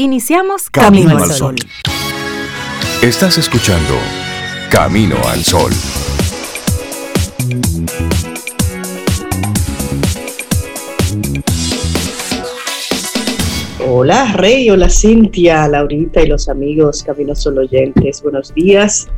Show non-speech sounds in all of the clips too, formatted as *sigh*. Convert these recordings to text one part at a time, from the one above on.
Iniciamos Camino, al Sol. Estás escuchando Camino al Sol. Hola Rey, hola Cintia, Laurita y los amigos Camino Sol oyentes. Buenos días.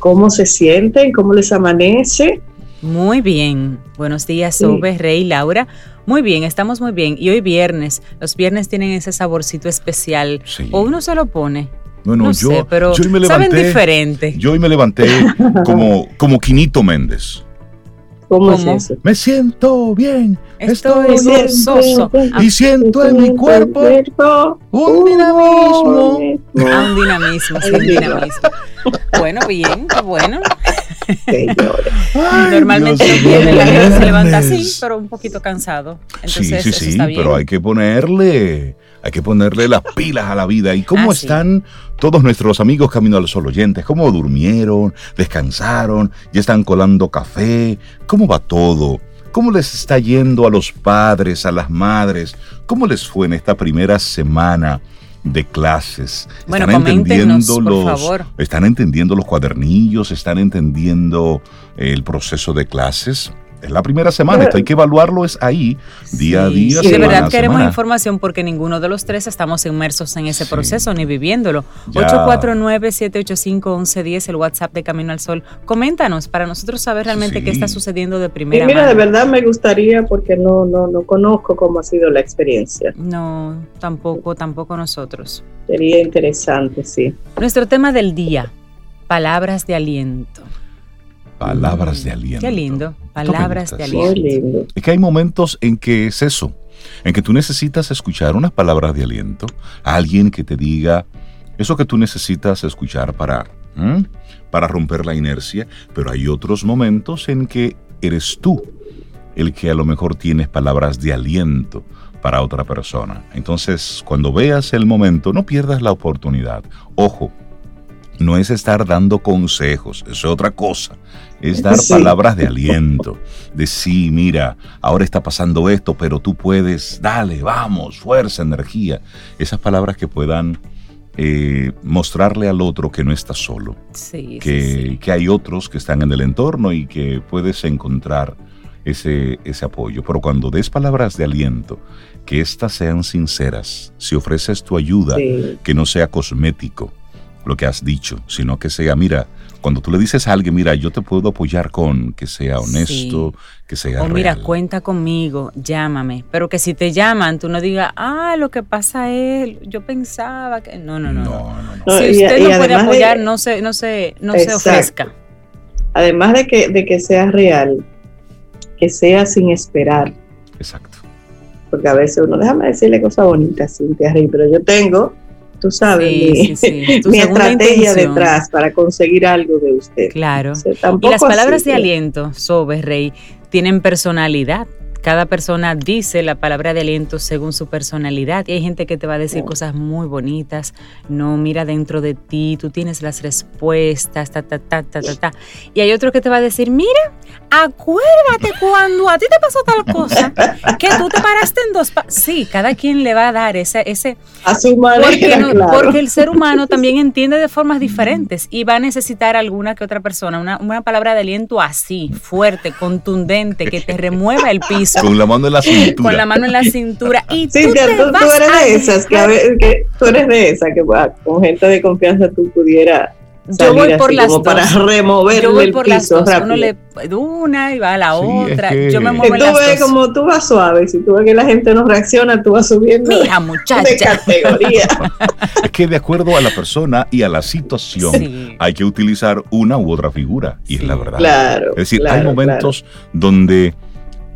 ¿Cómo se sienten? ¿Cómo les amanece? Muy bien. Buenos días, Sobe, Rey, Laura. Muy bien, estamos muy bien. Y hoy viernes, los viernes tienen ese saborcito especial. O uno se lo pone. Bueno, no yo, sé, pero yo hoy me levanté, saben diferente. Yo hoy me levanté *laughs* como, como Quinito Méndez. ¿Cómo, ¿Cómo? es eso? Me siento bien, Estoy estoy gozoso. y siento en mi cuerpo un dinamismo. A un dinamismo, sí, un *laughs* dinamismo. Bueno, bien, bueno. Señores. Ay, Normalmente Dios mío, gente se levanta así, pero un poquito cansado. Sí, Entonces, sí, eso sí, está bien. pero hay que ponerle, hay que ponerle las pilas a la vida. ¿Y cómo Ah, sí. están todos nuestros amigos Camino al Sol oyentes? ¿Cómo durmieron? ¿Descansaron? ¿Ya están colando café? ¿Cómo va todo? ¿Cómo les está yendo a los padres, a las madres? ¿Cómo les fue en esta primera semana de clases? Bueno, ¿Están entendiendo por los, favor. ¿Están entendiendo los cuadernillos? ¿Están entendiendo el proceso de clases? Es la primera semana, Pero- esto hay que evaluarlo es ahí, día a Sí, día, Y de verdad queremos semana. información porque ninguno de los tres estamos inmersos en ese Sí. proceso ni viviéndolo. Ya. 849-785-1110, el WhatsApp de Camino al Sol. Coméntanos para nosotros saber realmente Sí. qué está sucediendo de Y primera mira, de verdad me gustaría porque no, no, no conozco cómo ha sido la experiencia. No, tampoco, tampoco nosotros. Sería interesante, sí. Nuestro tema del día, palabras de aliento. Palabras de aliento. Qué lindo, palabras de aliento. Es que hay momentos en que es eso, en que tú necesitas escuchar unas palabras de aliento, a alguien que te diga eso que tú necesitas escuchar para, para romper la inercia, pero hay otros momentos en que eres tú el que a lo mejor tienes palabras de aliento para otra persona. Entonces, cuando veas el momento, no pierdas la oportunidad. Ojo, no es estar dando consejos, eso es otra cosa. Es dar Sí. palabras de aliento, de sí, mira, ahora está pasando esto, pero tú puedes, dale, vamos, fuerza, energía. Esas palabras que puedan eh, mostrarle al otro que no está solo, Sí, que, sí, que hay otros que están en el entorno y que puedes encontrar ese, ese apoyo. Pero cuando des palabras de aliento, que éstas sean sinceras, si ofreces tu ayuda, que no sea cosmético lo que has dicho, sino que sea, mira, cuando tú le dices a alguien, mira, yo te puedo apoyar con que sea honesto, que sea O mira, real. cuenta conmigo, llámame. Pero que si te llaman, tú no digas, ah, lo que pasa es, yo pensaba que. No, no, no. No, no. no, no. No, Si usted y no puede de- apoyar, no se, no se, no se ofrezca. Además de que, de que sea real, que sea sin esperar. Exacto. Porque a veces uno, déjame decirle cosas bonitas, Cintia Rey, pero yo tengo, tú sabes, Sí, mi, sí, sí. *laughs* Tu mi segunda estrategia intención. detrás para conseguir algo de usted. Claro. O sea, Y las palabras así, de aliento, Sobe Rey, tienen personalidad. Cada persona dice la palabra de aliento según su personalidad. Y hay gente que te va a decir cosas muy bonitas. No, mira dentro de ti, tú tienes las respuestas, ta, ta, ta, ta, ta, ta. Y hay otro que te va a decir, mira, acuérdate cuando a ti te pasó tal cosa, *laughs* que tú te paraste en dos... pa-". Sí, cada quien le va a dar ese, ese, A su manera, porque, no- claro. porque el ser humano *laughs* también entiende de formas diferentes y va a necesitar alguna que otra persona, una, una palabra de aliento así, fuerte, contundente, que te remueva el piso, *laughs* *laughs* Con la mano en la cintura. con la mano en la cintura. Y tú Cintia, te tú, tú vas eres a de esas que, a ver, que tú eres de esas que va, con gente de confianza tú pudieras Yo voy por así las como dos. para removerle Yo voy el por las piso dos. rápido. Uno le de una y va a la Sí, es otra. que- Yo me muevo en tú las ves dos. como tú vas suave, si tú ves que la gente no reacciona, tú vas subiendo Mija, de muchacha. categoría. *laughs* Es que de acuerdo a la persona y a la situación, Sí. hay que utilizar una u otra figura. Y es Sí. la verdad. Claro. Es decir, claro, hay momentos donde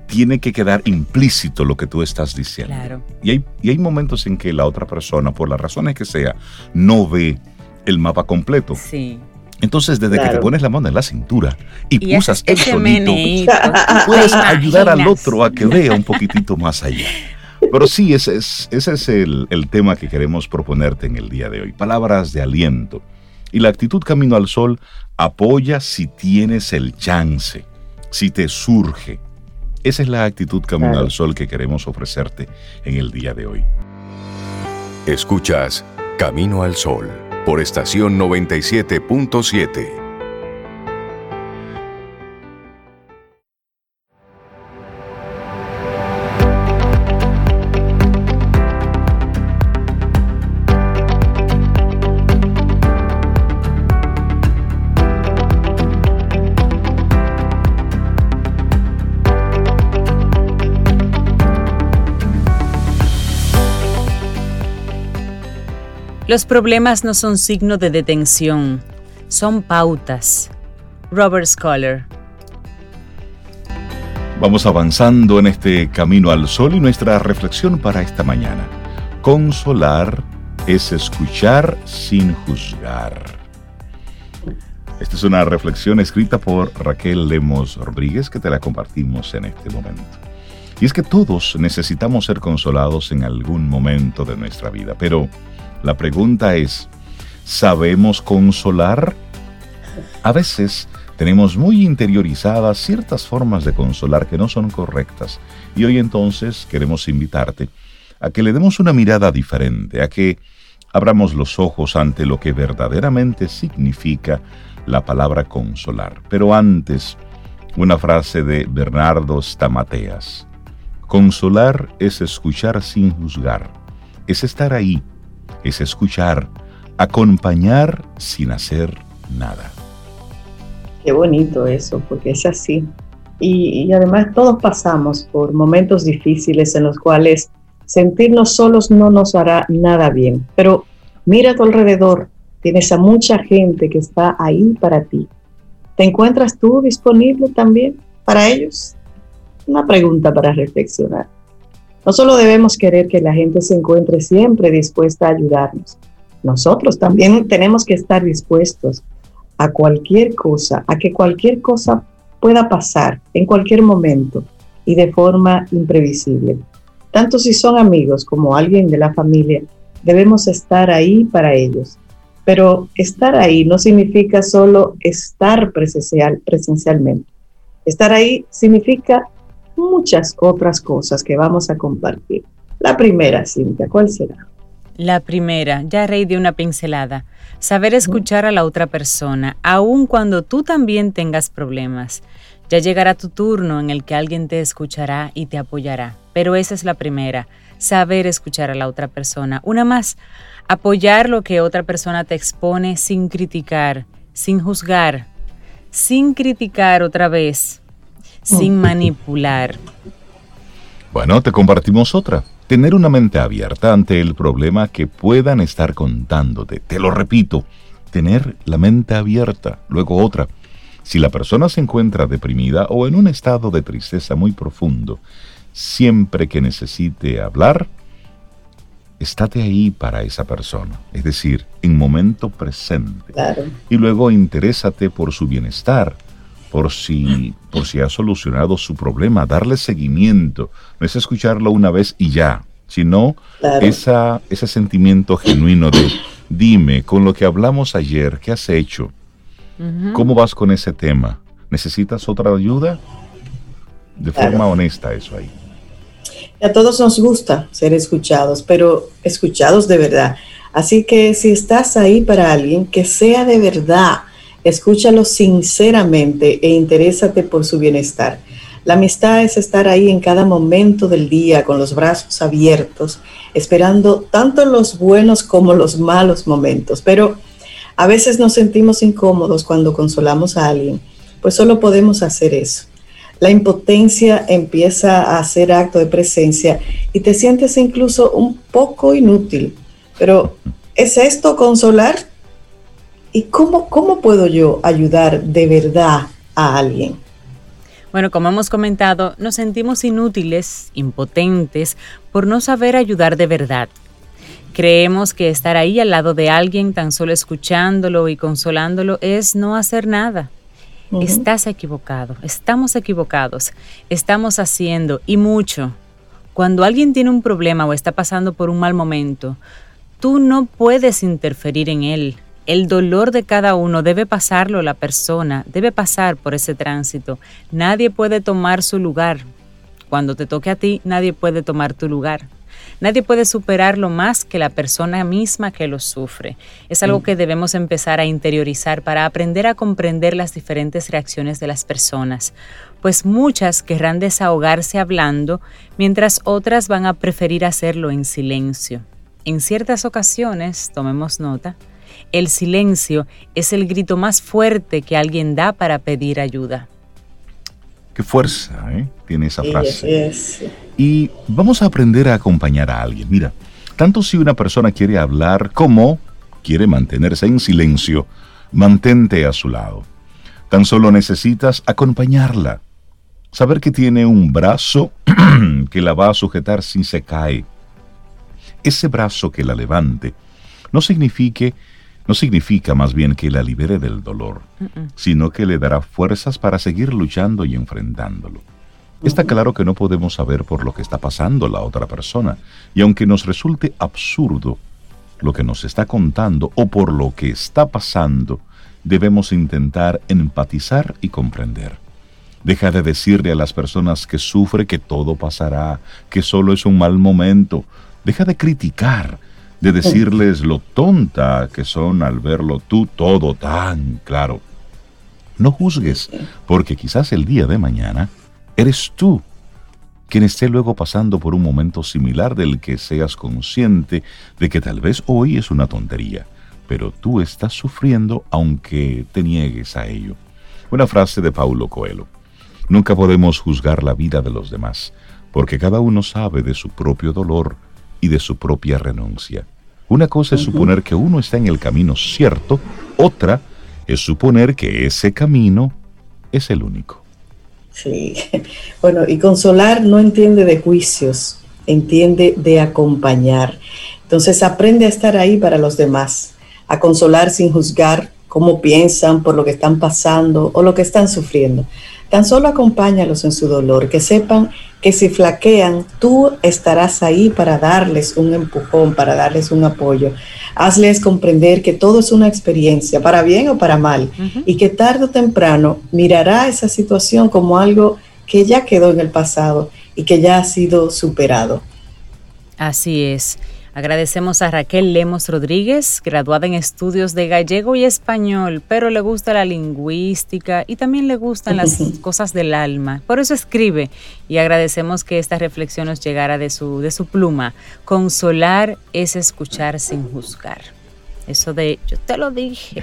tiene que quedar implícito lo que tú estás diciendo. Claro. Y hay, y hay momentos en que la otra persona, por las razones que sea, no ve el mapa completo. Sí. Entonces, desde que te Claro. pones la mano en la cintura y, Y usas el meneíto. puedes ¿Te ayudar al otro a que vea un poquitito más allá. Pero sí, ese es, ese es el, el tema que queremos proponerte en el día de hoy. Palabras de aliento. Y la actitud Camino al Sol apoya si tienes el chance, si te surge. Esa es la actitud Camino Claro. al Sol que queremos ofrecerte en el día de hoy. Escuchas Camino al Sol por estación 97.7. Los problemas no son signo de detención, son pautas. Robert Scholar. Vamos avanzando en este camino al sol y nuestra reflexión para esta mañana. Consolar es escuchar sin juzgar. Esta es una reflexión escrita por Raquel Lemos Rodríguez que te la compartimos en este momento. Y es que todos necesitamos ser consolados en algún momento de nuestra vida, pero la pregunta es, ¿sabemos consolar? A veces tenemos muy interiorizadas ciertas formas de consolar que no son correctas y hoy entonces queremos invitarte a que le demos una mirada diferente, a que abramos los ojos ante lo que verdaderamente significa la palabra consolar. Pero antes, una frase de Bernardo Stamateas. Consolar es escuchar sin juzgar, es estar ahí es escuchar, acompañar sin hacer nada. Qué bonito eso, porque es así. Y, además todos pasamos por momentos difíciles en los cuales sentirnos solos no nos hará nada bien. Pero mira a tu alrededor, tienes a mucha gente que está ahí para ti. ¿Te encuentras tú disponible también para ellos? Una pregunta para reflexionar. No solo debemos querer que la gente se encuentre siempre dispuesta a ayudarnos, nosotros también tenemos que estar dispuestos a cualquier cosa, a que cualquier cosa pueda pasar en cualquier momento y de forma imprevisible. Tanto si son amigos como alguien de la familia, debemos estar ahí para ellos. Pero estar ahí no significa solo estar presencial, presencialmente. Estar ahí significa muchas otras cosas que vamos a compartir. La primera, Cintia, ¿cuál será? La primera, ya Rey de una pincelada, saber escuchar a la otra persona, aun cuando tú también tengas problemas. Ya llegará tu turno en el que alguien te escuchará y te apoyará, pero esa es la primera, saber escuchar a la otra persona. Una más, apoyar lo que otra persona te expone sin criticar, sin juzgar, sin criticar otra vez, sin *laughs* manipular. Bueno, te compartimos otra. Tener una mente abierta ante el problema que puedan estar contándote. Te lo repito, tener la mente abierta. Luego otra. Si la persona se encuentra deprimida o en un estado de tristeza muy profundo, siempre que necesite hablar, estate ahí para esa persona, es decir, en momento presente. Y luego interésate por su bienestar por si, por si ha solucionado su problema, darle seguimiento. No es escucharlo una vez y ya, sino esa, ese sentimiento genuino de, dime, con lo que hablamos ayer, ¿qué has hecho? ¿Cómo vas con ese tema? ¿Necesitas otra ayuda? De forma honesta eso ahí. A todos nos gusta ser escuchados, pero escuchados de verdad. Así que si estás ahí para alguien, que sea de verdad Escúchalo sinceramente e interésate por su bienestar. La amistad es estar ahí en cada momento del día con los brazos abiertos, esperando tanto los buenos como los malos momentos. Pero a veces nos sentimos incómodos cuando consolamos a alguien, pues solo podemos hacer eso. La impotencia empieza a hacer acto de presencia y te sientes incluso un poco inútil. Pero ¿es esto consolar? ¿Y cómo, cómo puedo yo ayudar de verdad a alguien? Bueno, como hemos comentado, nos sentimos inútiles, impotentes, por no saber ayudar de verdad. Creemos que estar ahí al lado de alguien, tan solo escuchándolo y consolándolo, es no hacer nada. Estás equivocado, estamos equivocados, estamos haciendo y mucho. Cuando alguien tiene un problema o está pasando por un mal momento, tú no puedes interferir en él, el dolor de cada uno debe pasarlo la persona, debe pasar por ese tránsito. Nadie puede tomar su lugar. Cuando te toque a ti, nadie puede tomar tu lugar. Nadie puede superarlo más que la persona misma que lo sufre. Es algo que debemos empezar a interiorizar para aprender a comprender las diferentes reacciones de las personas, pues muchas querrán desahogarse hablando, mientras otras van a preferir hacerlo en silencio. En ciertas ocasiones, tomemos nota, el silencio es el grito más fuerte que alguien da para pedir ayuda. Qué fuerza ¿eh? tiene esa frase. Y vamos a aprender a acompañar a alguien. Mira, tanto si una persona quiere hablar como quiere mantenerse en silencio, mantente a su lado. Tan solo necesitas acompañarla. Saber que tiene un brazo *clears throat* que la va a sujetar si se cae. Ese brazo que la levante no signifique no significa más bien que la libere del dolor, sino que le dará fuerzas para seguir luchando y enfrentándolo. Está claro que no podemos saber por lo que está pasando la otra persona, y aunque nos resulte absurdo lo que nos está contando o por lo que está pasando, debemos intentar empatizar y comprender. Deja de decirle a las personas que sufre que todo pasará, que solo es un mal momento. Deja de criticar, de decirles lo tonta que son al verlo tú todo tan claro. No juzgues, porque quizás el día de mañana eres tú quien esté luego pasando por un momento similar del que seas consciente de que tal vez hoy es una tontería, pero tú estás sufriendo aunque te niegues a ello. Una frase de Paulo Coelho. Nunca podemos juzgar la vida de los demás, porque cada uno sabe de su propio dolor y de su propia renuncia. Una cosa es suponer que uno está en el camino cierto, otra es suponer que ese camino es el único. Sí, *laughs* bueno, y consolar no entiende de juicios, entiende de acompañar. Entonces aprende a estar ahí para los demás, a consolar sin juzgar cómo piensan por lo que están pasando o lo que están sufriendo. Tan solo acompáñalos en su dolor, que sepan que si flaquean, tú estarás ahí para darles un empujón, para darles un apoyo. Hazles comprender que todo es una experiencia, para bien o para mal, y que tarde o temprano mirará esa situación como algo que ya quedó en el pasado y que ya ha sido superado. Así es. Agradecemos a Raquel Lemos Rodríguez, graduada en estudios de gallego y español, pero le gusta la lingüística y también le gustan las *laughs* cosas del alma. Por eso escribe y agradecemos que esta reflexión nos llegara de su, de su pluma. Consolar es escuchar sin juzgar. Eso de yo te lo dije.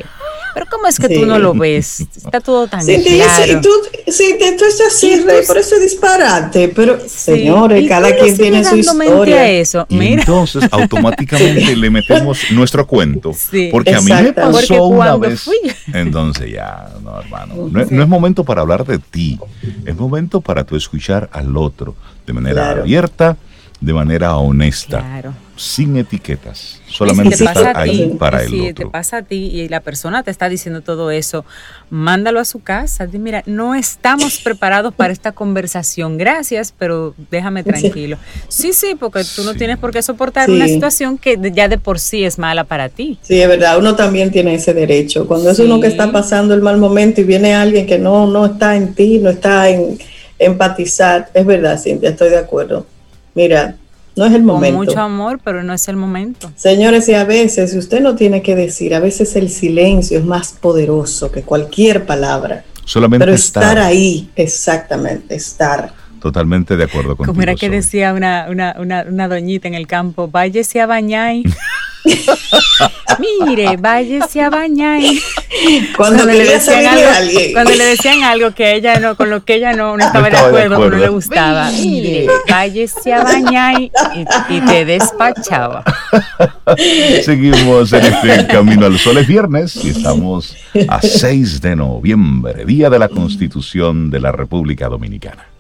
Pero ¿cómo es que tú no lo ves? Está todo tan sí, claro. Sí, tú, sí, tú estás así, por eso disparate. Pero, señores, cada quien tiene su historia. Eso. entonces, *laughs* automáticamente le metemos nuestro cuento. porque a mí me pasó una vez. Entonces, ya, no, hermano. No, es momento para hablar de ti. Es momento para tú escuchar al otro de manera abierta, de manera honesta. Claro sin etiquetas, solamente estar ahí para el si te pasa a ti y la persona te está diciendo todo eso, mándalo a su casa. Mira, no estamos *laughs* preparados para esta conversación. Gracias, pero déjame tranquilo. Sí, sí, porque tú no tienes por qué soportar una situación que ya de por sí es mala para ti. Sí, es verdad, uno también tiene ese derecho. Cuando es uno que está pasando el mal momento y viene alguien que no, no está en ti, no está en empatizar, es verdad, Cintia, estoy de acuerdo. Mira, no es el momento. mucho amor, pero no es el momento. Señores, y a veces, si usted no tiene que decir, a veces el silencio es más poderoso que cualquier palabra. Solamente pero estar, ahí, exactamente, estar. Totalmente de acuerdo contigo. Como era que decía una, una, una, una doñita en el campo, váyese a bañar. *laughs* Mire, váyase a bañar. Cuando, le decían algo, cuando le decían algo que ella no, con lo que ella no, estaba, de, acuerdo, no le gustaba. Mire, váyase a bañar y, te despachaba. *laughs* Seguimos en este *laughs* Camino al Sol. Es viernes y estamos a 6 de noviembre, Día de la Constitución de la República Dominicana.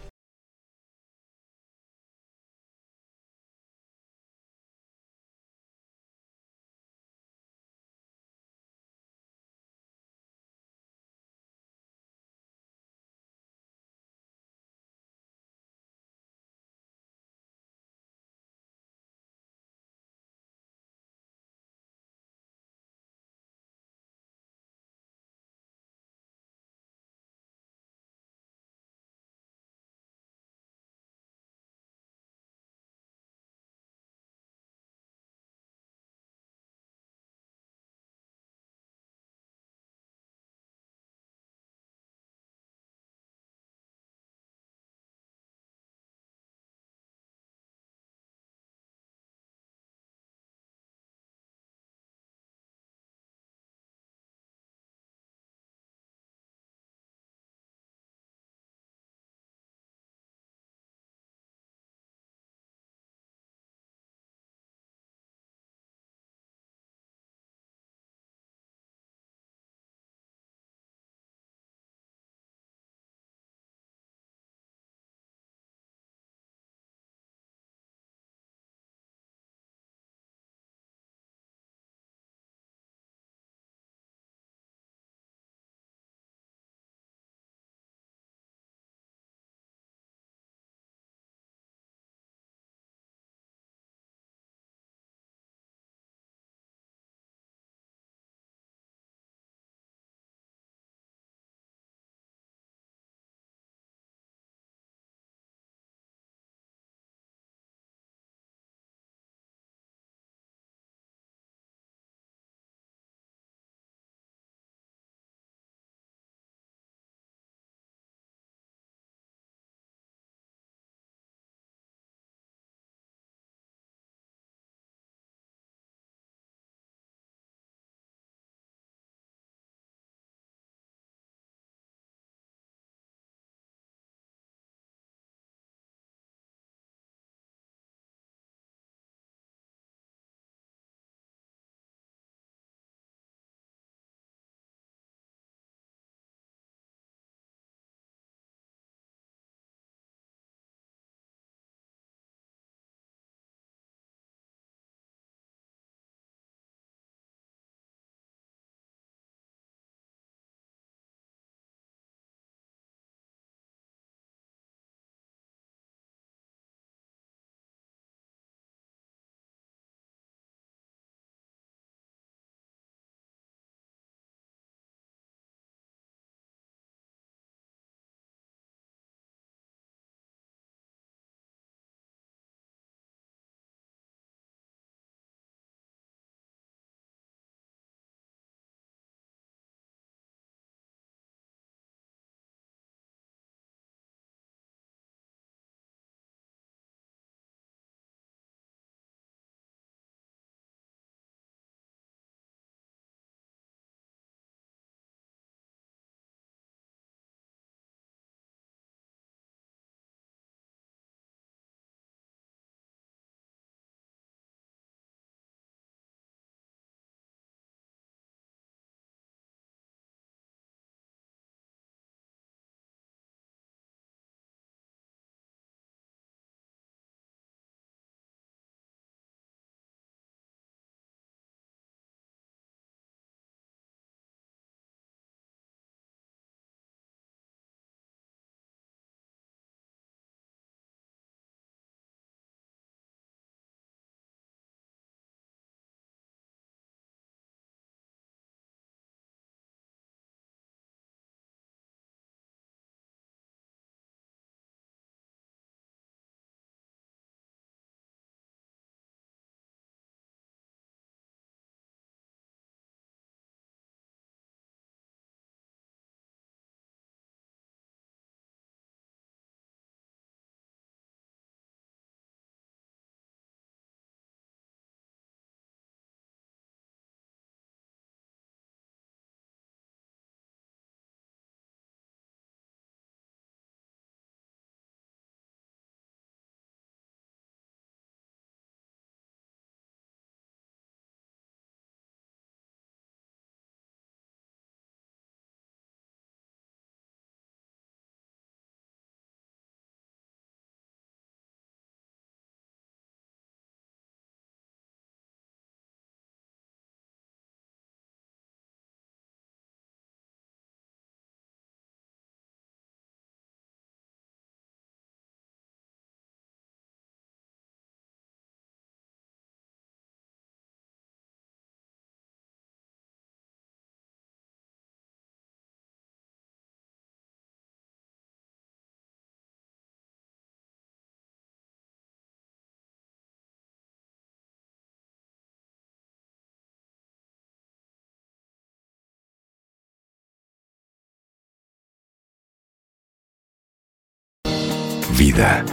Vida,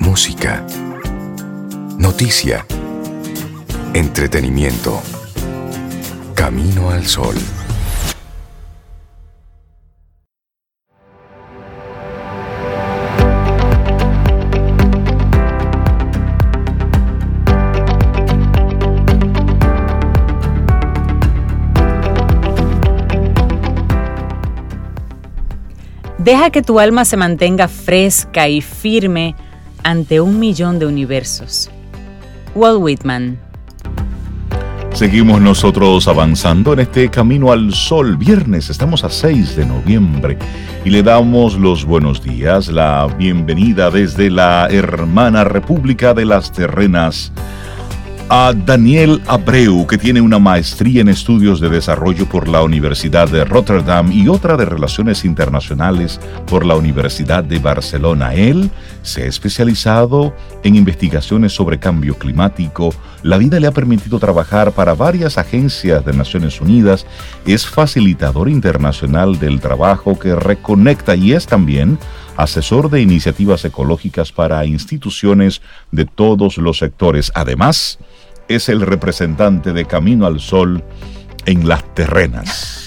música, noticia, entretenimiento. Camino al sol. Deja que tu alma se mantenga fresca y firme ante un millón de universos. Walt Whitman. Seguimos nosotros avanzando en este camino al sol. Viernes, estamos a 6 de noviembre y le damos los buenos días, la bienvenida desde la hermana República de las Terrenas a Daniel Abreu, que tiene una maestría en estudios de desarrollo por la Universidad de Rotterdam y otra de Relaciones Internacionales por la Universidad de Barcelona. Él se ha especializado en investigaciones sobre cambio climático. La vida le ha permitido trabajar para varias agencias de Naciones Unidas. Es facilitador internacional del trabajo que reconecta y es también asesor de iniciativas ecológicas para instituciones de todos los sectores. Además, es el representante de Camino al Sol en las terrenas.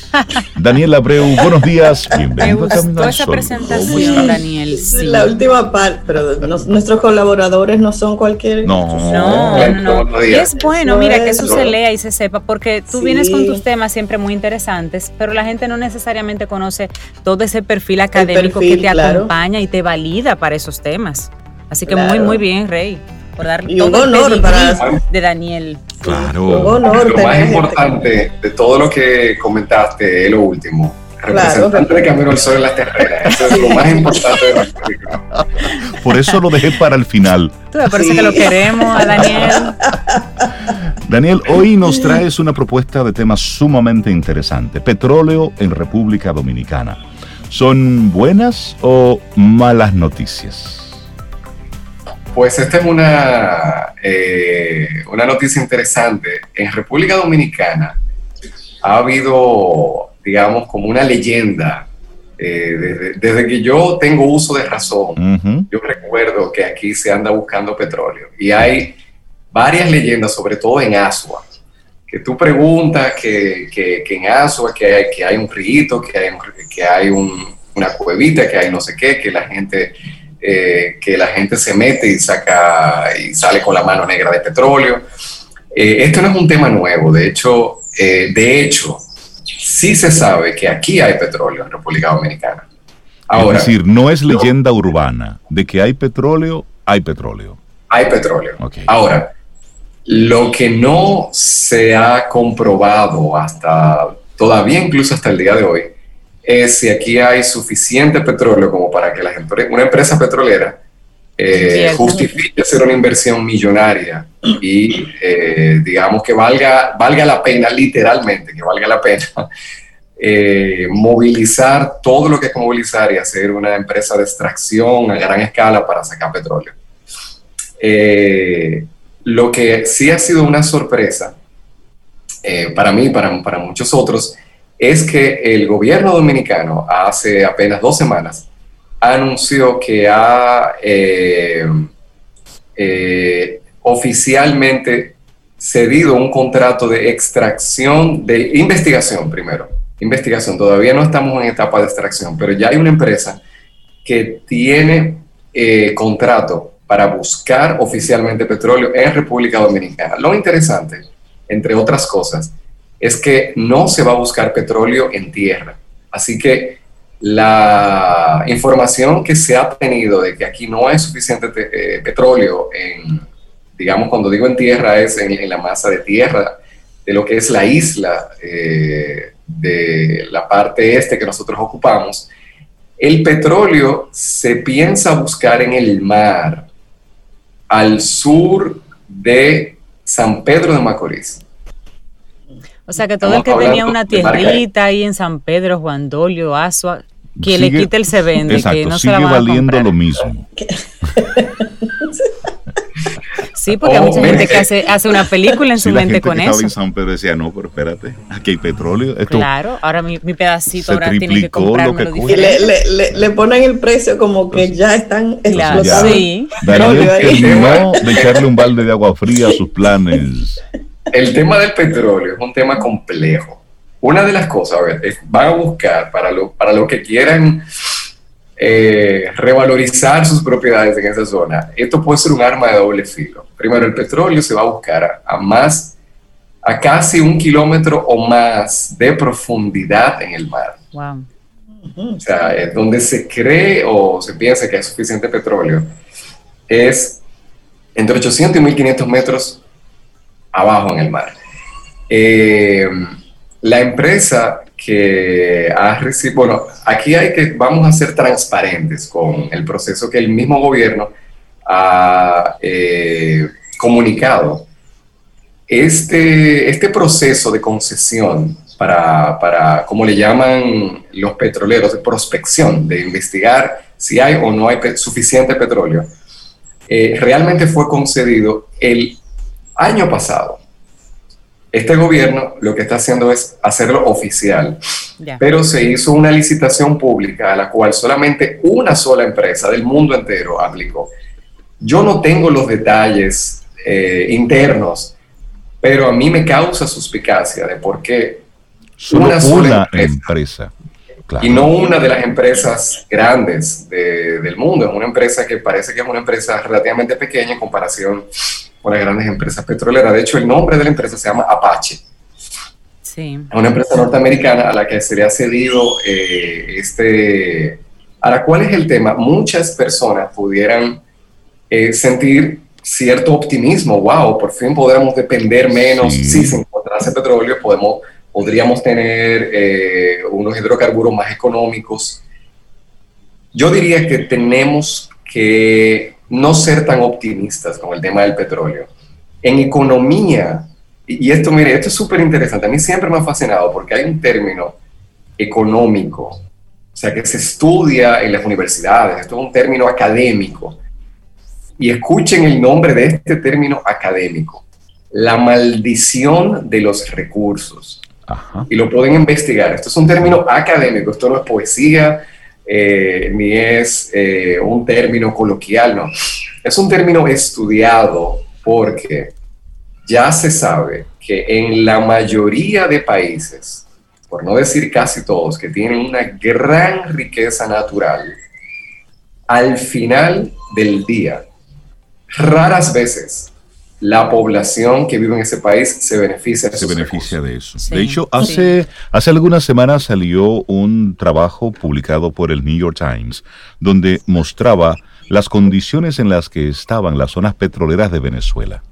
Daniel Abreu, buenos días. Bienvenido Me gustó esa presentación, Daniel. La última parte, pero nuestros colaboradores no son cualquier. No, no, no. Y es bueno, mira, que eso se lea y se sepa, porque tú vienes con tus temas siempre muy interesantes, pero la gente no necesariamente conoce todo ese perfil académico que te acompaña y te valida para esos temas. Así que muy, muy bien, Rey por dar y todo un honor para de Daniel. Claro. lo más importante de todo lo que comentaste es lo último. Representante de Camino al Sol en las terrenas. Eso es lo más importante de la *laughs* Por eso lo dejé para el final. Me parece que lo queremos a Daniel. *laughs* Daniel, hoy nos traes una propuesta de tema sumamente interesante. Petróleo en República Dominicana. ¿Son buenas o malas noticias? Pues esta es una, eh, una noticia interesante. En República Dominicana ha habido, digamos, como una leyenda. Eh, desde, que yo tengo uso de razón, yo recuerdo que aquí se anda buscando petróleo y hay varias leyendas, sobre todo en Asua, que tú preguntas que, que, en Asua que hay, que hay un rito, que hay, que hay una cuevita, que hay no sé qué, que la gente eh, que la gente se mete y saca y sale con la mano negra de petróleo. Eh, esto no es un tema nuevo, de hecho, eh, de hecho, sí se sabe que aquí hay petróleo en República Dominicana. Ahora, es decir, no es leyenda urbana de que hay petróleo, hay petróleo. Hay petróleo. Ahora, lo que no se ha comprobado hasta todavía, incluso hasta el día de hoy, es si aquí hay suficiente petróleo como para que una empresa petrolera eh, justifique hacer una inversión millonaria y eh, digamos que valga, valga la pena, literalmente, que valga la pena *laughs* eh, movilizar todo lo que que movilizar y hacer una empresa de extracción a gran escala para sacar petróleo. lo que sí ha sido una sorpresa para mí para, para muchos otros es que el gobierno dominicano hace apenas dos semanas anunció que ha eh, eh, oficialmente cedido un contrato de extracción, de investigación primero, investigación, todavía no estamos en etapa de extracción, pero ya hay una empresa que tiene eh, contrato para buscar oficialmente petróleo en República Dominicana. Lo interesante, entre otras cosas, es que no se va a buscar petróleo en tierra. Así que la información que se ha tenido de que aquí no hay suficiente eh, petróleo en, digamos, cuando digo en tierra, es en, la masa de tierra de lo que es la isla eh, de la parte este que nosotros ocupamos, el petróleo se piensa buscar en el mar al sur de San Pedro de Macorís. O sea que todo el que tenía una tierrita ahí en San Pedro, Juan Dolio, Asua, que le quite el se vende, que no sigue se valiendo lo mismo. *laughs* Sí, porque hay Oh, mucha mire, gente que eh, hace, hace una película en Sí, su la mente gente con que estaba eso. en San Pedro decía, no, pero espérate, aquí hay petróleo. Esto, Claro, ahora mi, mi pedacito ahora tiene que lo comprármelo que Y le, le, le, le ponen el precio como que ya están Claro, explotando. sí. Daniel terminó de echarle un balde de agua fría a sus planes. El tema del petróleo es un tema complejo. Una de las cosas, a ver, es, van a buscar para lo, para lo que quieran eh, revalorizar sus propiedades en esa zona. Esto puede ser un arma de doble filo. Primero, el petróleo se va a buscar a, a más, a casi un kilómetro o más de profundidad en el mar. Wow. O sea, es donde se cree o se piensa que hay suficiente petróleo es entre 800 y 1500 metros abajo en el mar. Eh, la empresa que ha recibido, bueno, aquí hay que, vamos a ser transparentes con el proceso que el mismo gobierno ha eh, comunicado. Este, este proceso de concesión para, para, como le llaman los petroleros, de prospección, de investigar si hay o no hay pe- suficiente petróleo, eh, realmente fue concedido el año pasado. Este gobierno lo que está haciendo es hacerlo oficial, Ya. pero se hizo una licitación pública a la cual solamente una sola empresa del mundo entero aplicó. Yo no tengo los detalles eh, internos, pero a mí me causa suspicacia de por qué Solo Una una, sola empresa. empresa. Claro. y no una de las empresas grandes de- del mundo. Es una empresa que parece que es una empresa relativamente pequeña en comparación con las grandes empresas petroleras. De hecho, el nombre de la empresa se llama Apache. Sí. Es una empresa norteamericana a la que se le ha cedido eh, este... Ahora, ¿cuál es el tema? Muchas personas pudieran eh, sentir cierto optimismo. Wow, por fin podremos depender menos. Sí. Si se encontrase petróleo, podemos, podríamos tener eh, unos hidrocarburos más económicos. Yo diría que tenemos que no ser tan optimistas con el tema del petróleo. En economía, y esto, mire, esto es súper interesante. A mí siempre me ha fascinado porque hay un término económico, o sea, que se estudia en las universidades. Esto es un término académico. Y escuchen el nombre de este término académico. La maldición de los recursos Ajá. y lo pueden investigar. Esto es un término académico, esto no es poesía, eh, ni es eh, un término coloquial, no. Es un término estudiado porque ya se sabe que en la mayoría de países, por no decir casi todos, que tienen una gran riqueza natural, al final del día, raras veces la población que vive en ese país se beneficia de se beneficia recursos. de eso. Sí, de hecho, sí. hace, hace algunas semanas salió un trabajo publicado por el New York Times donde mostraba las condiciones en las que estaban las zonas petroleras de Venezuela.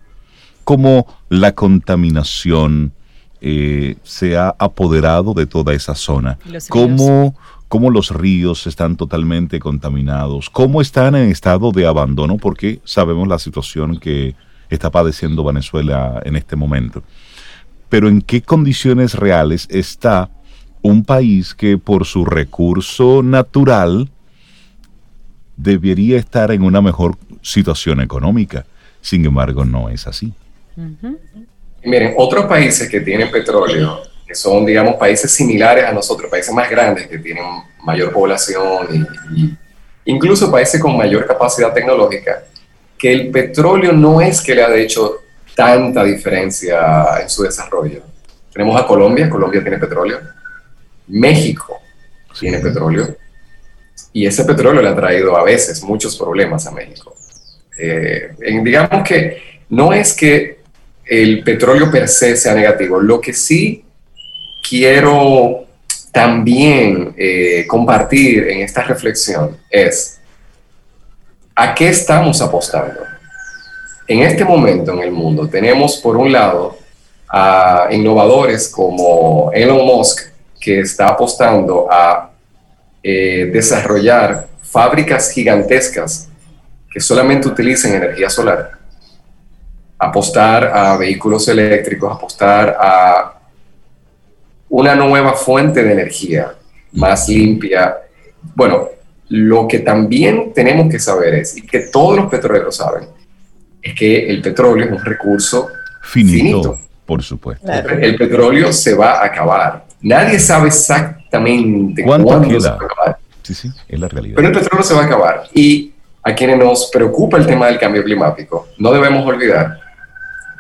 Cómo la contaminación eh, se ha apoderado de toda esa zona. Cómo, cómo los ríos están totalmente contaminados. Cómo están en estado de abandono porque sabemos la situación que está padeciendo Venezuela en este momento pero en qué condiciones reales está un país que por su recurso natural debería estar en una mejor situación económica. Sin embargo, no es así. Ujú. Y miren, otros países que tienen petróleo, que son, digamos, países similares a nosotros, países más grandes que tienen mayor población y, y incluso países con mayor capacidad tecnológica, que el petróleo no es que le ha hecho tanta diferencia en su desarrollo. Tenemos a Colombia, Colombia tiene petróleo, México tiene petróleo, y ese petróleo le ha traído a veces muchos problemas a México. Eh, digamos que no es que el petróleo per se sea negativo, lo que sí quiero también eh, compartir en esta reflexión es a qué estamos apostando. En este momento en el mundo tenemos por un lado a innovadores como Elon Musk, que está apostando a eh, desarrollar fábricas gigantescas que solamente utilicen energía solar, apostar a vehículos eléctricos, apostar a una nueva fuente de energía más limpia. Bueno, lo que también tenemos que saber es, y que todos los petroleros saben, es que el petróleo es un recurso Finito, finito. por supuesto. Claro. El petróleo se va a acabar. Nadie sabe exactamente ¿Cuánto cuándo queda? se va a acabar, Sí, sí, es la realidad. pero el petróleo se va a acabar. Y a quienes nos preocupa el tema del cambio climático, no debemos olvidar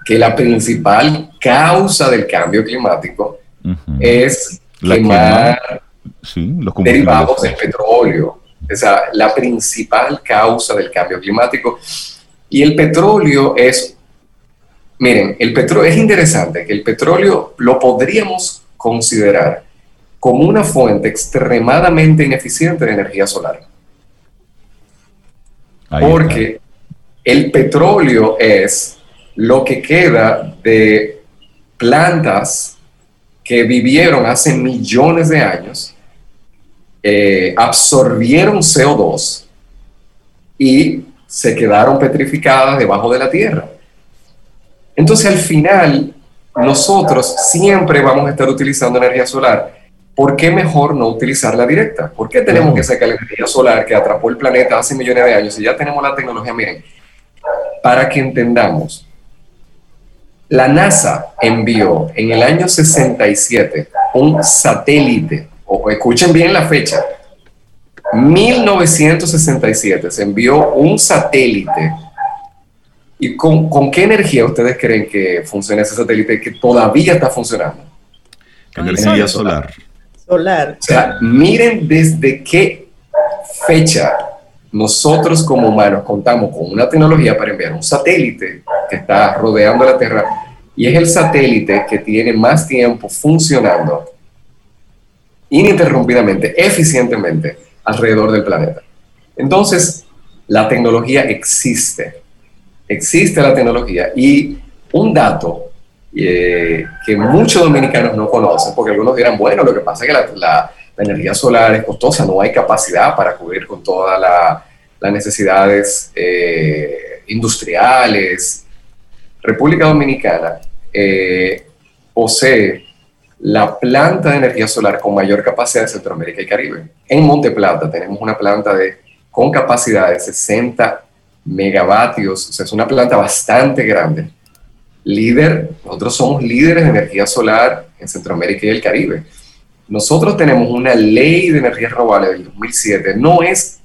que la principal causa del cambio climático es La quemar sí, los derivados del petróleo. Esa es la principal causa del cambio climático. Y el petróleo es, miren, el petróleo es interesante que el petróleo lo podríamos considerar como una fuente extremadamente ineficiente de energía solar. Ahí está. porque el petróleo es lo que queda de plantas que vivieron hace millones de años, eh, absorbieron CO2 y se quedaron petrificadas debajo de la tierra. Entonces al final nosotros siempre vamos a estar utilizando energía solar. ¿Por qué mejor no utilizarla directa? ¿Por qué tenemos que sacar la energía solar que atrapó el planeta hace millones de años y ya tenemos la tecnología? Miren, para que entendamos, la NASA envió en el año 67 un satélite, o escuchen bien la fecha, 1967 se envió un satélite. ¿Y con, con qué energía ustedes creen que funciona ese satélite que todavía está funcionando? Energía solar. Solar. O sea, miren desde qué fecha nosotros como humanos contamos con una tecnología para enviar un satélite que está rodeando la Tierra y es el satélite que tiene más tiempo funcionando ininterrumpidamente, eficientemente alrededor del planeta. Entonces, la tecnología existe, existe la tecnología y un dato eh, que muchos dominicanos no conocen, porque algunos dirán, bueno, lo que pasa es que la, energía solar es costosa, no hay capacidad para cubrir con todas la- las necesidades eh, industriales. República Dominicana eh, posee la planta de energía solar con mayor capacidad de Centroamérica y Caribe. En Monte Plata tenemos una planta de, con capacidad de 60 megavatios, o sea, es una planta bastante grande líder, nosotros somos líderes de energía solar en Centroamérica y el Caribe. Nosotros tenemos una ley de energías renovables del 2007, no es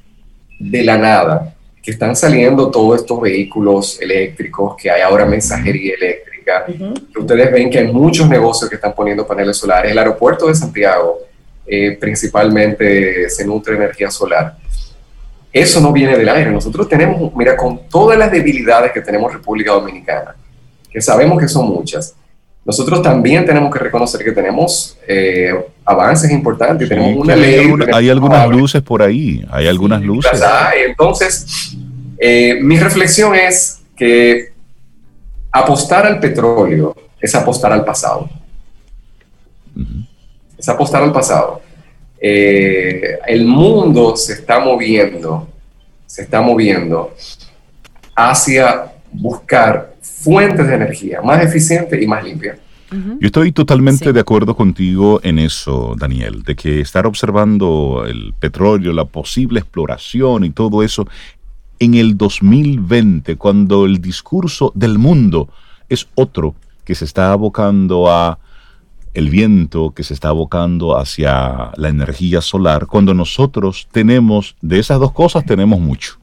de la nada que están saliendo todos estos vehículos eléctricos, que hay ahora mensajería eléctrica, Ujú. que ustedes ven que hay muchos negocios que están poniendo paneles solares. El aeropuerto de Santiago eh, principalmente se nutre de energía solar. Eso no viene del aire. Nosotros tenemos, mira, con todas las debilidades que tenemos República Dominicana, que sabemos que son muchas, nosotros también tenemos que reconocer que tenemos eh, avances importantes. Sí, tenemos una hay, ley. alguna- tenemos hay algunas luces por ahí, hay algunas luces. Hay. Entonces, eh, mi reflexión es que apostar al petróleo es apostar al pasado. Es apostar al pasado. Eh, el mundo se está moviendo, se está moviendo hacia buscar fuentes de energía más eficientes y más limpias. Yo estoy totalmente Sí. de acuerdo contigo en eso, Daniel, de que estar observando el petróleo, la posible exploración y todo eso en el 2020, cuando el discurso del mundo es otro, que se está abocando a el viento, que se está abocando hacia la energía solar, cuando nosotros tenemos, de esas dos cosas tenemos mucho.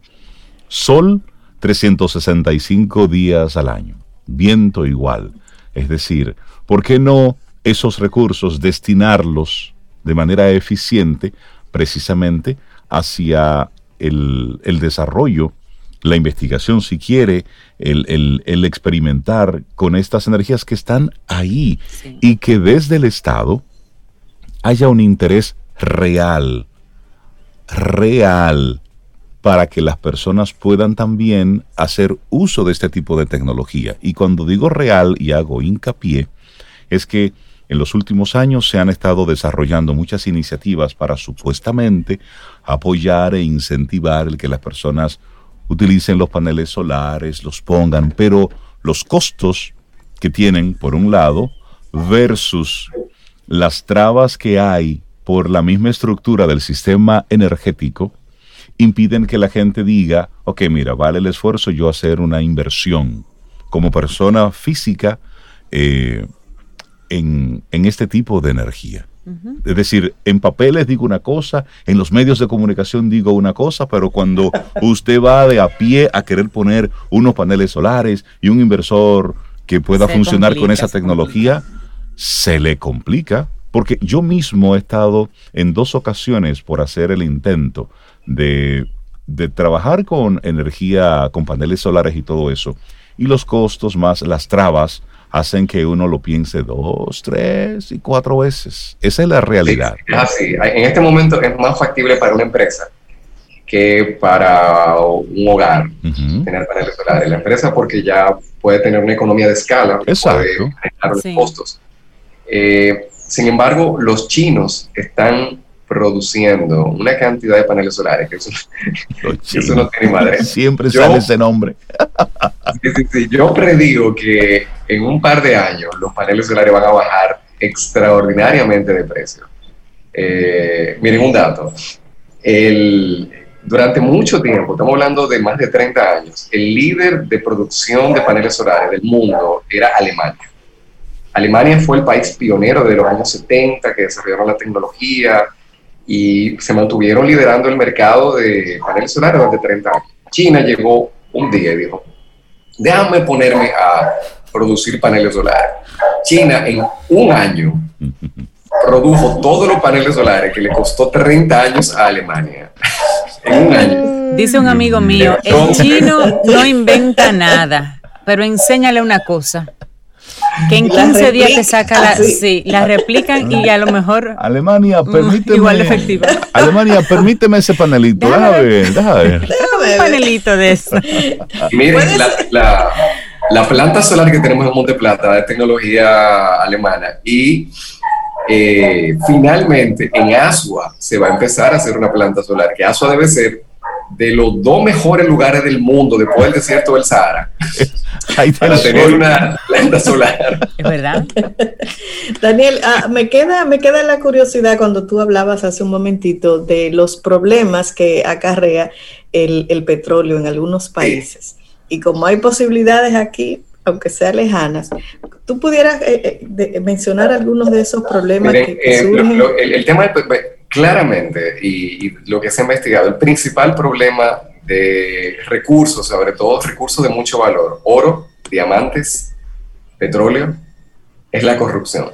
Sol 365 días al año, viento igual. Es decir, ¿por qué no esos recursos destinarlos de manera eficiente precisamente hacia el, el desarrollo, la investigación si quiere, el, el- el experimentar con estas energías que están ahí Sí. y que desde el Estado haya un interés real, real, para que las personas puedan también hacer uso de este tipo de tecnología. Y cuando digo real y hago hincapié, es que en los últimos años se han estado desarrollando muchas iniciativas para supuestamente apoyar e incentivar el que las personas utilicen los paneles solares, los pongan, pero los costos que tienen, por un lado, versus las trabas que hay por la misma estructura del sistema energético impiden que la gente diga, ok, mira, vale el esfuerzo yo hacer una inversión. Como persona física eh, en, en este tipo de energía. Es decir, en papeles digo una cosa, en los medios de comunicación digo una cosa, pero cuando *laughs* usted va de a pie a querer poner unos paneles solares y un inversor que pueda Se funcionar con esa se tecnología, se le complica. Porque yo mismo he estado en dos ocasiones por hacer el intento de, de trabajar con energía, con paneles solares y todo eso. Y los costos más las trabas hacen que uno lo piense dos, tres y cuatro veces. Esa es la realidad. Sí, es así. En este momento es más factible para una empresa que para un hogar Ujú. tener paneles solares. La empresa porque ya puede tener una economía de escala, Exacto. puede manejar los Sí. costos. Eh, sin embargo, los chinos están produciendo una cantidad de paneles solares que eso, Los *laughs* que eso no tiene madre. Siempre Yo- sale ese nombre. *laughs* Sí, sí, sí. Yo predigo que en un par de años los paneles solares van a bajar extraordinariamente de precio. Eh, miren un dato. El, durante mucho tiempo, estamos hablando de más de 30 años, el líder de producción de paneles solares del mundo era Alemania. Alemania fue el país pionero de los años 70 que desarrollaron la tecnología y se mantuvieron liderando el mercado de paneles solares durante 30 años. China llegó un día y dijo, déjame ponerme a producir paneles solares. China en un año produjo todos los paneles solares que le costó 30 años a Alemania. *laughs* en un año. Dice un amigo mío, el chino no inventa nada, pero enséñale una cosa. Que en La 15 días te saca la... sí. Sí, la replican y a lo mejor... Alemania, Mm, permíteme. igual efectiva. Alemania, permíteme ese panelito. Déjame Déjame ver. *laughs* déjame ver. Un panelito de eso. *laughs* Miren, la, la- la planta solar que tenemos en Monte Plata es tecnología alemana y eh, finalmente en Asua se va a empezar a hacer una planta solar, que Asua debe ser de los dos mejores lugares del mundo después del desierto del Sahara *laughs* para tener una planta solar. Es verdad. *laughs* Daniel, ah, me, queda, me queda la curiosidad cuando tú hablabas hace un momentito de los problemas que acarrea el, el petróleo en algunos países. Y como hay posibilidades aquí, aunque sean lejanas, ¿tú pudieras eh, eh, de- mencionar algunos de esos problemas Miren, que, que eh, lo- surgen? lo- el, el tema, del claramente, y, y lo que se ha investigado, el principal problema de recursos, sobre todo recursos de mucho valor, oro, diamantes, petróleo, es la corrupción.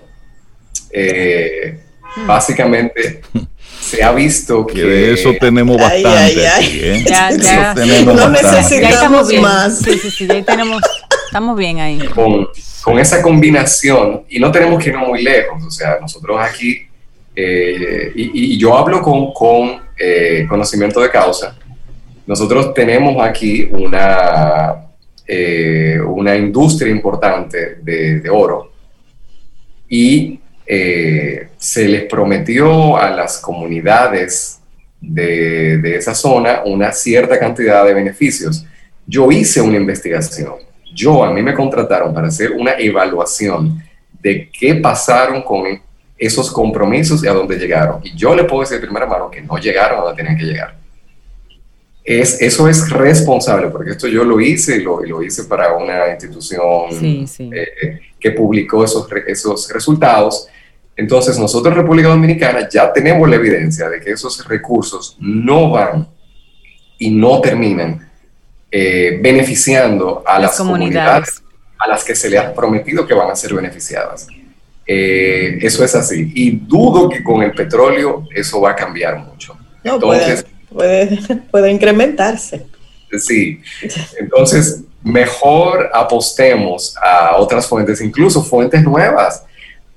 Eh, Básicamente, *laughs* se ha visto que... Que de eso tenemos bastante ay, ay. aquí, ¿eh? Ya, ya. tenemos No bastante. necesitamos Ya más. Sí, sí, sí, ya tenemos, estamos bien ahí. con, con esa combinación, y no tenemos que irnos muy lejos, o sea, nosotros aquí, eh, y, y yo hablo con, con eh, conocimiento de causa, nosotros tenemos aquí una, eh, una industria importante de, de oro. Y eh, se les prometió a las comunidades de, de esa zona una cierta cantidad de beneficios. Yo hice una investigación. Yo, a mí me contrataron para hacer una evaluación de qué pasaron con esos compromisos y a dónde llegaron. Y yo le puedo decir de primera mano que no llegaron a donde tenían que llegar. Es, eso es responsable, porque esto yo lo hice y lo, y lo hice para una institución Sí, sí. eh, que publicó esos, esos resultados. Entonces, nosotros en República Dominicana ya tenemos la evidencia de que esos recursos no van y no terminan eh, beneficiando a las, Las comunidades. comunidades. a las que se les ha prometido que van a ser beneficiadas. Eh, eso es así. Y dudo que con el petróleo eso va a cambiar mucho. No, Entonces, puede, puede, *laughs* puede incrementarse. Sí, entonces mejor apostemos a otras fuentes, incluso fuentes nuevas,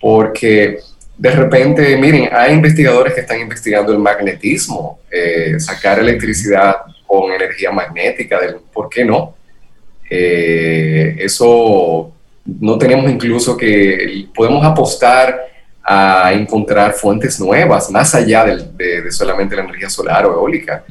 porque de repente, miren, hay investigadores que están investigando el magnetismo, eh, sacar electricidad con energía magnética, ¿por qué no? Eh, eso no tenemos incluso que, podemos apostar a encontrar fuentes nuevas, más allá de, de solamente la energía solar o eólica.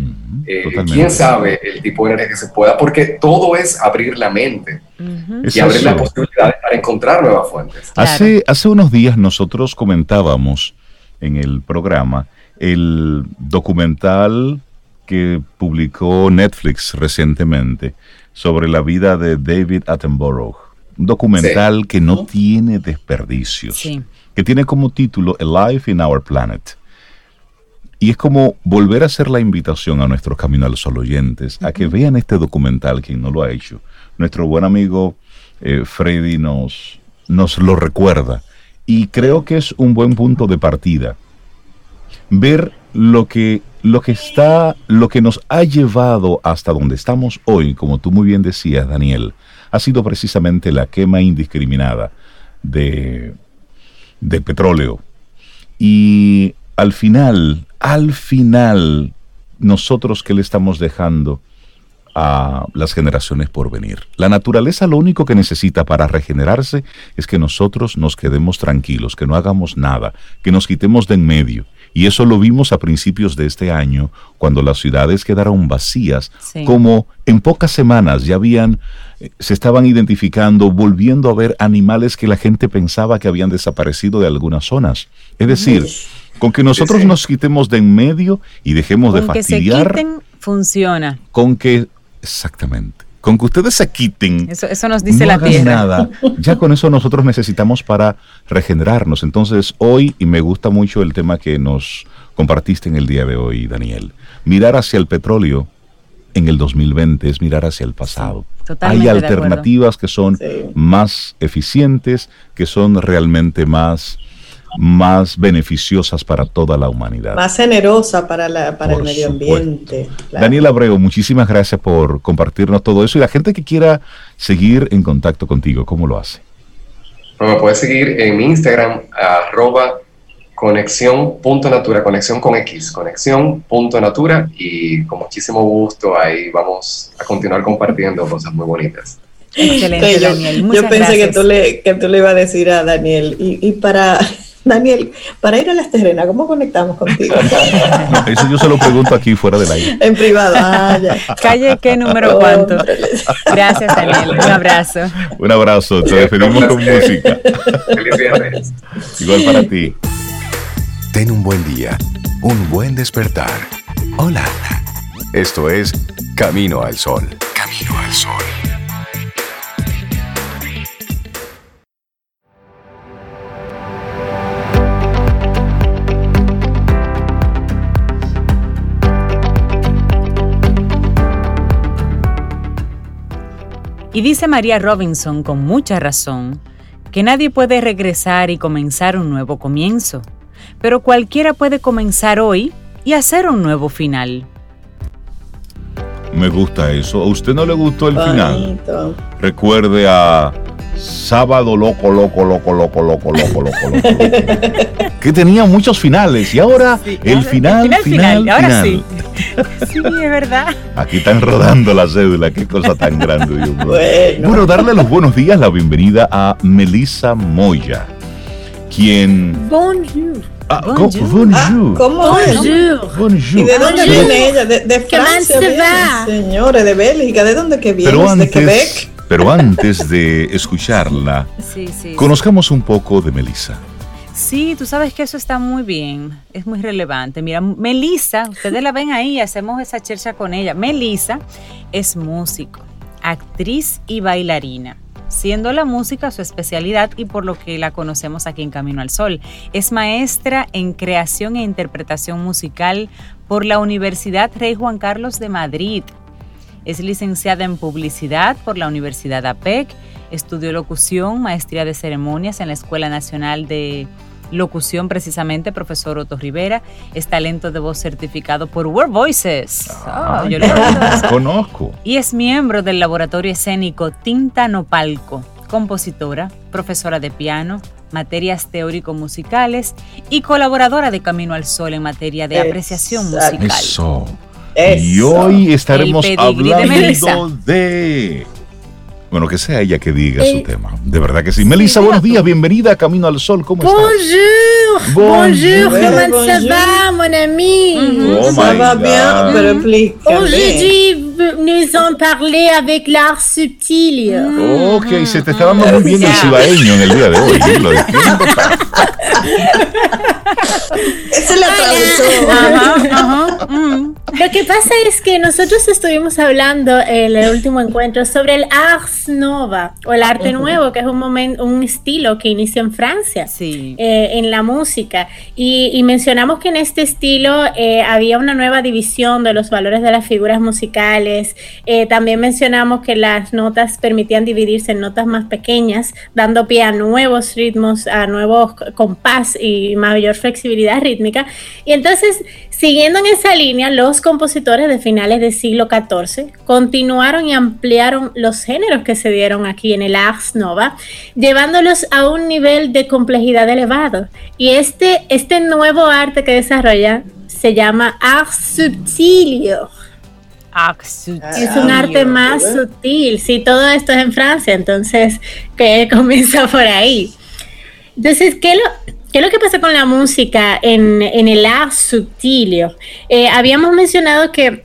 Eh, quién sabe el tipo de energía que se pueda, porque todo es abrir la mente y abrir las posibilidades para encontrar nuevas fuentes. Claro. Hace, hace unos días nosotros comentábamos en el programa el documental que publicó Netflix recientemente sobre la vida de David Attenborough. Un documental que no tiene desperdicios. Sí. Que tiene como título A Life in Our Planet. Y es como volver a hacer la invitación a nuestros Camino al Sol oyentes a que vean este documental, quien no lo ha hecho. Nuestro buen amigo eh, Freddy nos, nos lo recuerda. Y creo que es un buen punto de partida. Ver lo que, lo que está, lo que nos ha llevado hasta donde estamos hoy, como tú muy bien decías, Daniel, ha sido precisamente la quema indiscriminada de, de petróleo. Y al final, al final, nosotros que le estamos dejando a las generaciones por venir. La naturaleza lo único que necesita para regenerarse es que nosotros nos quedemos tranquilos, que no hagamos nada, que nos quitemos de en medio. Y eso lo vimos a principios de este año, cuando las ciudades quedaron vacías, Sí. como en pocas semanas ya habían, eh, se estaban identificando, volviendo a ver animales que la gente pensaba que habían desaparecido de algunas zonas. Es decir, con que nosotros Sí. nos quitemos de en medio y dejemos de Con que se fastidiar, quiten, funciona. con que, exactamente, con que ustedes se quiten Eso, eso nos dice no la hagan tierra. nada. Ya con eso nosotros necesitamos para regenerarnos. Entonces, hoy, y me gusta mucho el tema que nos compartiste en el día de hoy, Daniel, mirar hacia el petróleo en el 2020 es mirar hacia el pasado. totalmente Hay alternativas que son Sí. más eficientes, que son realmente más, más beneficiosas para toda la humanidad. Más generosa para, la, para el medio ambiente. claro. Daniel Abreu, muchísimas gracias por compartirnos todo eso y la gente que quiera seguir en contacto contigo, ¿cómo lo hace? Bueno, me puedes seguir en mi Instagram, arroba conexión.natura, conexión con X, conexión.natura y con muchísimo gusto ahí vamos a continuar compartiendo cosas muy bonitas. Excelente, yo, Daniel. yo pensé que tú, le, que tú le ibas a decir a Daniel, y, y para Daniel, para ir a las terrenas, ¿cómo conectamos contigo? No, *laughs* eso yo se lo pregunto aquí fuera del aire. en privado. Ah, ya. Calle, ¿qué número cuánto? Órale. Gracias, Daniel. Un abrazo. Un abrazo, te despedimos con música. Feliz viernes. Igual para ti. Ten un buen día, un buen despertar. Hola. Esto es Camino al Sol. Camino al Sol. Y dice María Robinson con mucha razón que nadie puede regresar y comenzar un nuevo comienzo, pero cualquiera puede comenzar hoy y hacer un nuevo final. Me gusta eso. ¿A usted no le gustó el final? Recuerde a Sábado Loco, Loco, Loco, Loco, Loco, Loco, Loco, Loco. loco. que tenía muchos finales y ahora el final, final, final, ahora final. Sí, es verdad. Aquí están rodando la cédula, qué cosa tan grande, Dios. Bueno. Bueno, darle los buenos días, la bienvenida a Melissa Moya, quien... Bonjour. Ah, co- Bonjour. bonjour. Ah, ¿Cómo es? Bonjour. Bonjour. ¿Y de dónde Bonjour. viene ella? De, de Francia. viene? Señores, de Bélgica. ¿De dónde que vienes? Pero ¿De Quebec? Pero antes de escucharla, *laughs* Sí, sí. conozcamos un poco de Melissa. Sí, tú sabes que eso está muy bien, es muy relevante. Mira, Melissa, ustedes la ven ahí, hacemos esa chercha con ella. Melissa es músico, actriz y bailarina, siendo la música su especialidad y por lo que la conocemos aquí en Camino al Sol. Es maestra en creación e interpretación musical por la Universidad Rey Juan Carlos de Madrid. Es licenciada en publicidad por la Universidad APEC. Estudió locución, maestría de ceremonias en la Escuela Nacional de Locución, precisamente, profesor Otto Rivera. Es talento de voz certificado por World Voices. Ah, yo lo oído eso. *laughs* Conozco. y es miembro del laboratorio escénico Tinta Nopalco, compositora, profesora de piano, materias teórico-musicales y colaboradora de Camino al Sol en materia de apreciación musical. Eso. Eso. Y hoy estaremos de hablando Melissa. de... Bueno, que sea ella que diga su Eh, tema. De verdad que sí. Melissa, buenos días. Bienvenida a Camino al Sol. ¿Cómo estás? Bonjour. Bonjour. Bonjour. Comment ça Bonjour. va, mon ami? Oh Ça my va God. bien, pero explícame. Aujourd'hui, nous en parler avec l'art subtil. Ok, se te está dando muy bien el cibaeño en el día de hoy. *laughs* Lo es la traducción. Ajá, ajá, *laughs* mm. Lo que pasa pasa es que nosotros estuvimos hablando en el último encuentro sobre el Ars Nova o el arte nuevo, que es un momento, un estilo que inicia en Francia, Sí. eh, en la música. Y, y mencionamos que en este estilo eh, había una nueva división de los valores de las figuras musicales. Eh, también mencionamos que las notas permitían dividirse en notas más pequeñas, dando pie a nuevos ritmos, a nuevos compás y mayor flexibilidad rítmica. Y entonces, siguiendo en esa línea, los compositores de finales del siglo XIV continuaron y ampliaron los géneros que se dieron aquí en el Ars Nova, llevándolos a un nivel de complejidad elevado. Y este, este nuevo arte que desarrolla se llama Ars Subtilio. Es un arte más sutil. Sí, todo esto es en Francia, entonces que *laughs* comienza por ahí. Entonces, ¿qué es lo, qué es lo que pasa con la música en, en el art subtilio? Eh, habíamos mencionado que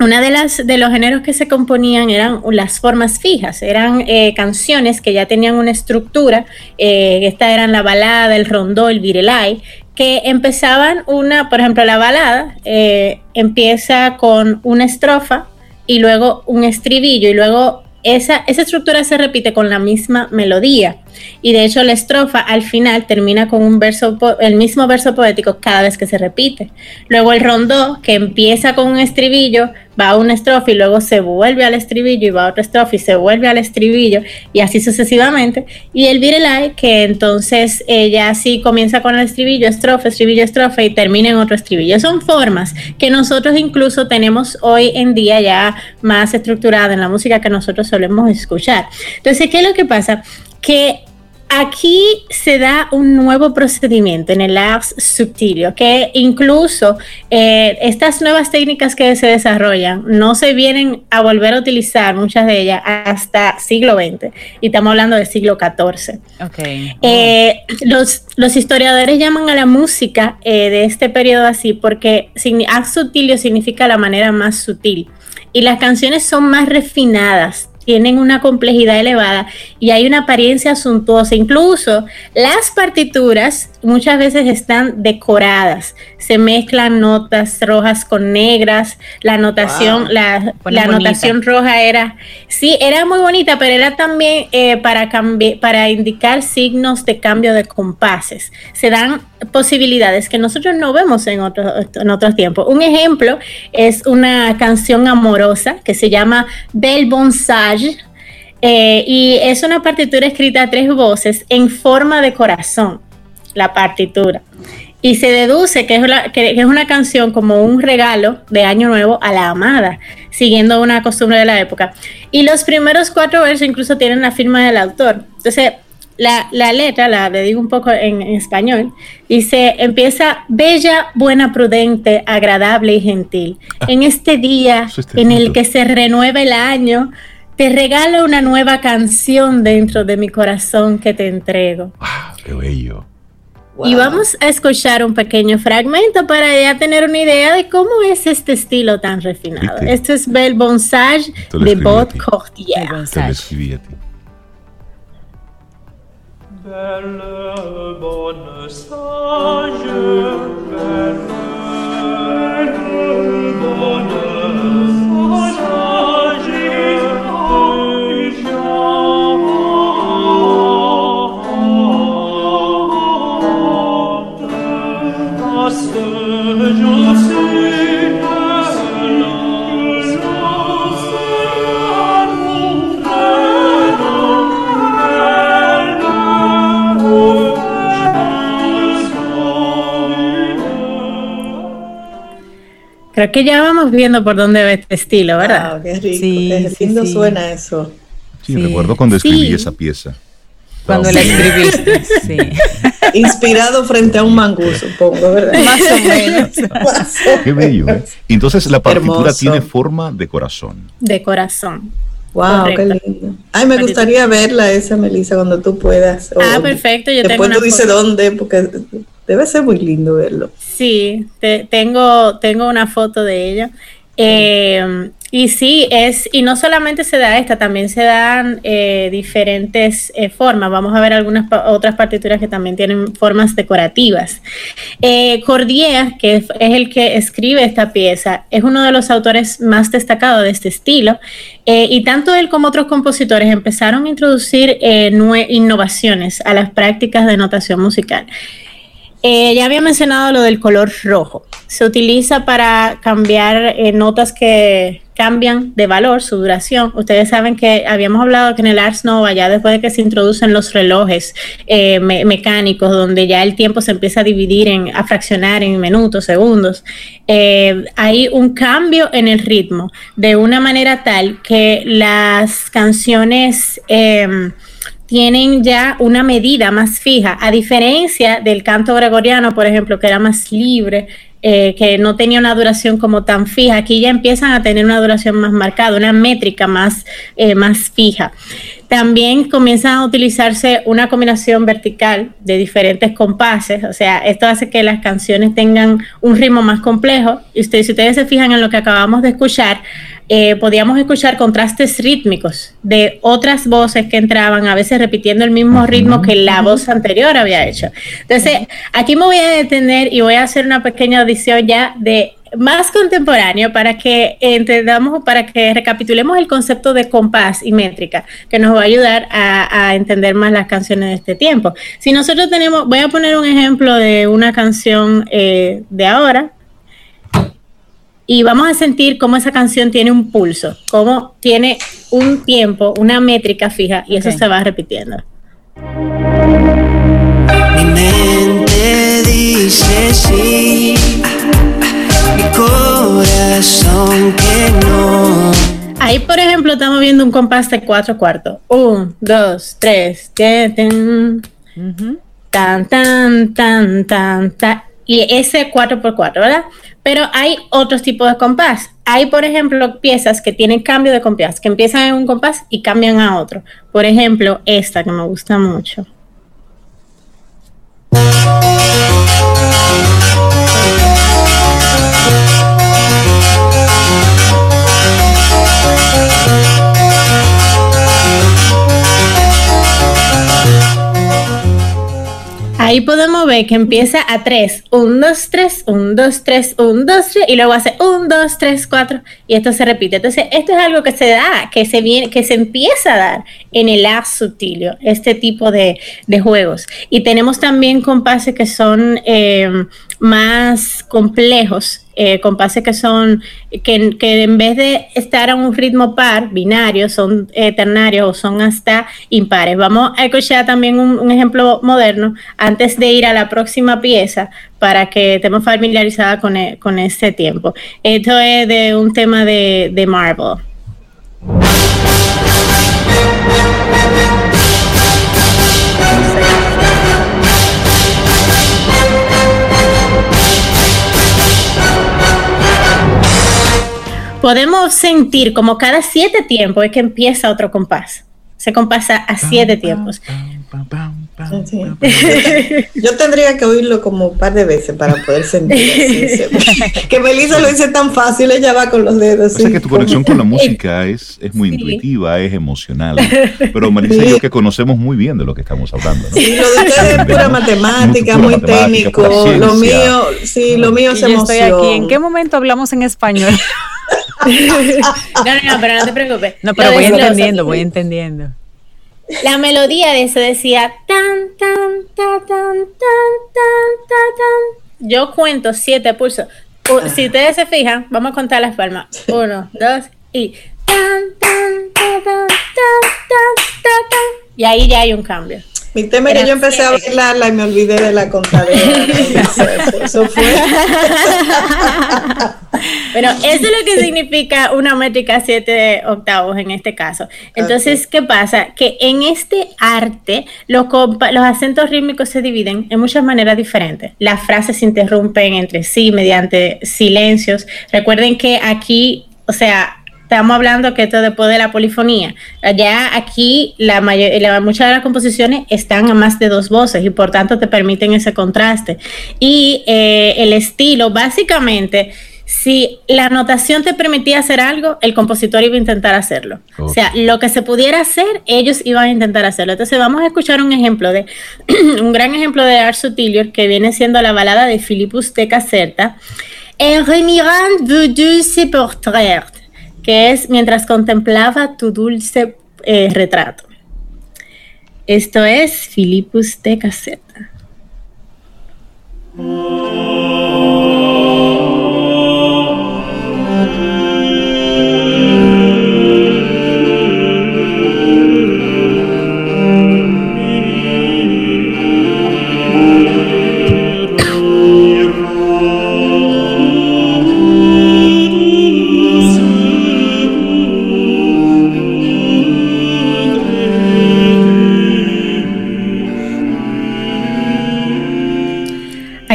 una de las de los géneros que se componían eran las formas fijas, eran eh, canciones que ya tenían una estructura. Eh, esta eran la balada, el rondó, el virelai, que empezaban una, por ejemplo, la balada eh, empieza con una estrofa y luego un estribillo y luego esa, esa estructura se repite con la misma melodía. Y de hecho la estrofa al final termina con un verso, el mismo verso poético cada vez que se repite. Luego el rondó, que empieza con un estribillo, va a una estrofa y luego se vuelve al estribillo y va a otra estrofa y se vuelve al estribillo y así sucesivamente. Y el virelai, que entonces ella sí comienza con el estribillo, estrofa, estribillo, estrofa y termina en otro estribillo. Son formas que nosotros incluso tenemos hoy en día ya más estructurada en la música que nosotros solemos escuchar. Entonces, ¿qué es lo que pasa? Que Aquí se da un nuevo procedimiento en el Ars Subtilio, que incluso eh, estas nuevas técnicas que se desarrollan no se vienen a volver a utilizar, muchas de ellas, hasta siglo XX, y estamos hablando del siglo XIV. Eh, los, los historiadores llaman a la música eh, de este periodo así porque ars subtilio significa la manera más sutil y las canciones son más refinadas, tienen una complejidad elevada y hay una apariencia suntuosa. Incluso las partituras muchas veces están decoradas, se mezclan notas rojas con negras, la notación, Wow. la, roja era, sí, era muy bonita, pero era también eh, para, para indicar signos de cambio de compases. Se dan posibilidades que nosotros no vemos en, otros en otros tiempos. Un ejemplo es una canción amorosa que se llama Bel Bon Sage. eh, y es una partitura escrita a tres voces en forma de corazón, la partitura. Y se deduce que es, una, que es una canción como un regalo de Año Nuevo a la amada, siguiendo una costumbre de la época. Y los primeros cuatro versos incluso tienen la firma del autor. Entonces, la, la letra, la le digo un poco en, en español, dice, empieza bella, buena, prudente, agradable y gentil. En este día en el que se renueva el año, te regalo una nueva canción dentro de mi corazón que te entrego. Ah, qué bello. Y vamos a escuchar un pequeño fragmento para ya tener una idea de cómo es este estilo tan refinado. ¿Viste? Esto es Bel Bonsage de Bot. Cordier. Belle bonne sage, belle, bonne Creo que ya vamos viendo por dónde va este estilo, ¿verdad? Wow, qué rico, Sí, qué sí, lindo sí. suena eso. Sí, Sí. recuerdo cuando escribí Sí. esa pieza. Cuando la escribiste, *laughs* sí. Inspirado frente a un mangú, supongo, ¿verdad? *laughs* Más o menos. Más o Qué bello. ¿eh? Entonces la partitura Hermoso. tiene forma de corazón. De corazón. Wow, Correcto. qué lindo. Ay, me gustaría verla esa, Melissa, cuando tú puedas. O Ah, perfecto, yo tengo Después una tú dices dónde, porque debe ser muy lindo verlo. Sí, te- tengo, tengo una foto de ella. Eh, Y sí, es, y no solamente se da esta, también se dan eh, diferentes eh, formas. Vamos a ver algunas pa- otras partituras que también tienen formas decorativas. Eh, Cordier, que es el que escribe esta pieza, es uno de los autores más destacados de este estilo. eh, y tanto él como otros compositores empezaron a introducir eh, innovaciones a las prácticas de notación musical. Eh, ya había mencionado lo del color rojo. Se utiliza para cambiar eh, notas que cambian de valor, su duración. Ustedes saben que habíamos hablado que en el Ars Nova, ya después de que se introducen los relojes eh, me- mecánicos, donde ya el tiempo se empieza a dividir, en, a fraccionar en minutos, segundos, hay un cambio en el ritmo de una manera tal que las canciones... tienen ya una medida más fija, a diferencia del canto gregoriano, por ejemplo, que era más libre, eh, que no tenía una duración como tan fija. Aquí ya empiezan a tener una duración más marcada, una métrica más, eh, más fija. También comienzan a utilizarse una combinación vertical de diferentes compases, o sea, esto hace que las canciones tengan un ritmo más complejo. Y ustedes, si ustedes se fijan en lo que acabamos de escuchar, eh, podíamos escuchar contrastes rítmicos de otras voces que entraban, a veces repitiendo el mismo ritmo que la voz anterior había hecho. Entonces, aquí me voy a detener y voy a hacer una pequeña audición ya de más contemporáneo para que entendamos, para que recapitulemos el concepto de compás y métrica, que nos va a ayudar a, a entender más las canciones de este tiempo. Si nosotros tenemos, voy a poner un ejemplo de una canción eh, de ahora, y vamos a sentir cómo esa canción tiene un pulso, cómo tiene un tiempo, una métrica fija y eso se va repitiendo. Mi mente dice sí, mi corazón que no. Ahí, por ejemplo, estamos viendo un compás de cuatro cuartos. Un, dos, tres, ten, ten, tan, tan, tan, tan, tan. Y ese 4 por 4 ¿verdad? Pero hay otros tipos de compás. Hay, por ejemplo, piezas que tienen cambio de compás, que empiezan en un compás y cambian a otro. Por ejemplo, esta que me gusta mucho. Ahí podemos ver que empieza a 3, 1, 2, 3, 1, 2, 3, 1, 2, 3 y luego hace 1, 2, 3, 4 y esto se repite. Entonces, esto es algo que se da, que se viene, que se empieza a dar en el art subtilio, este tipo de, de juegos. Y tenemos también compases que son eh, más complejos, eh, compases que son, que, que en vez de estar a un ritmo par, binario, son eh, ternarios o son hasta impares. Vamos a escuchar también un, ejemplo moderno antes de ir a la próxima pieza para que estemos familiarizadas con, e- con este tiempo. Esto es de un tema de, de Marvel. Podemos sentir como cada siete tiempos es que empieza otro compás. Se compasa a siete tiempos. Sí. *laughs* Yo tendría que oírlo como un par de veces para poder sentir así, sí. *laughs* que Melissa lo dice tan fácil, ella va con los dedos. O sea sí, que tu conexión con la *laughs* música es, es muy Sí. intuitiva, es emocional. Pero Marisa y yo que conocemos muy bien de lo que estamos hablando, ¿no? Sí, lo de ustedes es pura matemática, muy técnico. Lo mío, sí, lo mío es yo estoy emoción. aquí. ¿En qué momento hablamos en español? No, no, no, pero no te preocupes. No, pero voy entendiendo, voy entendiendo. La melodía de eso decía tan, tan, ta, tan, tan, tan, ta, tan. Yo cuento siete pulsos. U- Si ustedes se fijan, vamos a contar las palmas. Uno, dos y tan, tan, ta, tan, tan, tan, ta, tan. Y ahí ya hay un cambio. Mi tema es que yo empecé a bailarla y me olvidé de la contadera. *laughs* Eso fue. *laughs* Bueno, eso es lo que significa una métrica siete octavos en este caso. Entonces, ¿qué pasa? Que en este arte los, los acentos rítmicos se dividen en muchas maneras diferentes. Las frases se interrumpen entre sí mediante silencios. Recuerden que aquí, o sea, estamos hablando que esto después de la polifonía. Ya aquí la, mayor- la- muchas de las composiciones están a más de dos voces y por tanto te permiten ese contraste. Y eh, el estilo básicamente si la notación te permitía hacer algo, el compositor iba a intentar hacerlo. O sea, lo que se pudiera hacer, ellos iban a intentar hacerlo. Entonces vamos a escuchar un ejemplo de, *clears throat* un gran ejemplo de Ars Utilior que viene siendo la balada de Philippus de Caserta, En remirant de dulce portrait, que es mientras contemplaba tu dulce eh, retrato. Esto es Philippus de Caserta.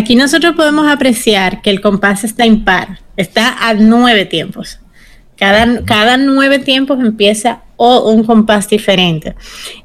Aquí nosotros podemos apreciar que el compás está impar, está a nueve tiempos. Cada, cada nueve tiempos empieza o un compás diferente.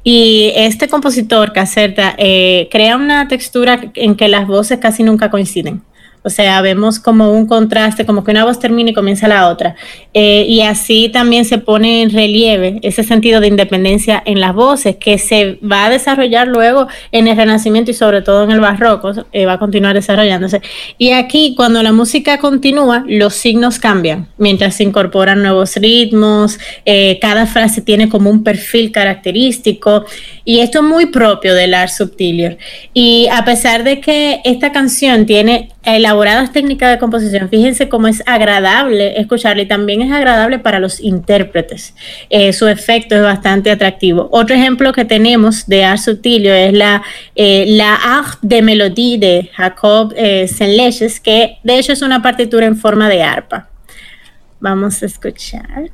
Y este compositor, Caserta, eh, crea una textura en que las voces casi nunca coinciden. O sea, vemos como un contraste, como que una voz termina y comienza la otra. Eh, y así también se pone en relieve ese sentido de independencia en las voces que se va a desarrollar luego en el Renacimiento y sobre todo en el Barroco, eh, va a continuar desarrollándose. Y aquí, cuando la música continúa, los signos cambian, mientras se incorporan nuevos ritmos, eh, cada frase tiene como un perfil característico. Y esto es muy propio del Art Subtilior. Y a pesar de que esta canción tiene elaboradas técnicas de composición, fíjense cómo es agradable escucharla y también es agradable para los intérpretes. Eh, su efecto es bastante atractivo. Otro ejemplo que tenemos de Art Subtilior es la, eh, la Art de Melodie de Jacob eh, Senleches, que de hecho es una partitura en forma de arpa. Vamos a escuchar.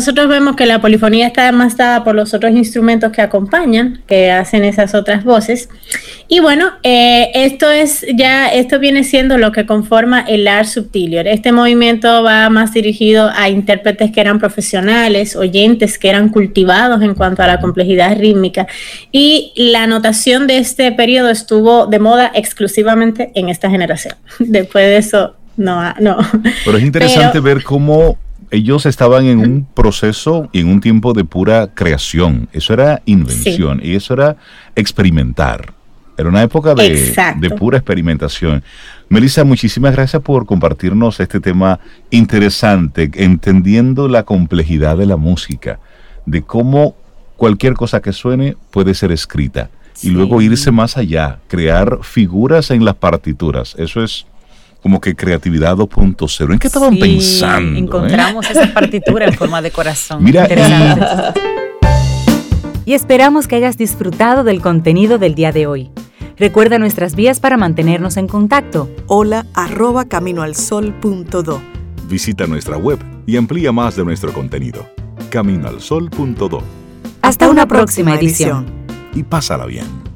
Nosotros vemos que la polifonía está más dada por los otros instrumentos que acompañan, que hacen esas otras voces. Y bueno, eh, esto es ya, esto viene siendo lo que conforma el Art Subtilior. Este movimiento va más dirigido a intérpretes que eran profesionales, oyentes que eran cultivados en cuanto a la complejidad rítmica. Y la notación de este periodo estuvo de moda exclusivamente en esta generación. *laughs* Después de eso, no, no. Pero es interesante ver cómo ellos estaban en un proceso y en un tiempo de pura creación. Eso era invención y eso era experimentar. Era una época de, de, pura experimentación. Melissa, muchísimas gracias por compartirnos este tema interesante, entendiendo la complejidad de la música, de cómo cualquier cosa que suene puede ser escrita y luego irse más allá, crear figuras en las partituras. Eso es como que creatividad 2.0. ¿En qué estaban pensando? Eh? Encontramos esa partitura en forma de corazón. Mira, Interesante. Y esperamos que hayas disfrutado del contenido del día de hoy. Recuerda nuestras vías para mantenernos en contacto. Hola arroba caminoalsol.do. Visita nuestra web y amplía más de nuestro contenido. Caminoalsol.do. Hasta, Hasta una, próxima, próxima edición. Y pásala bien.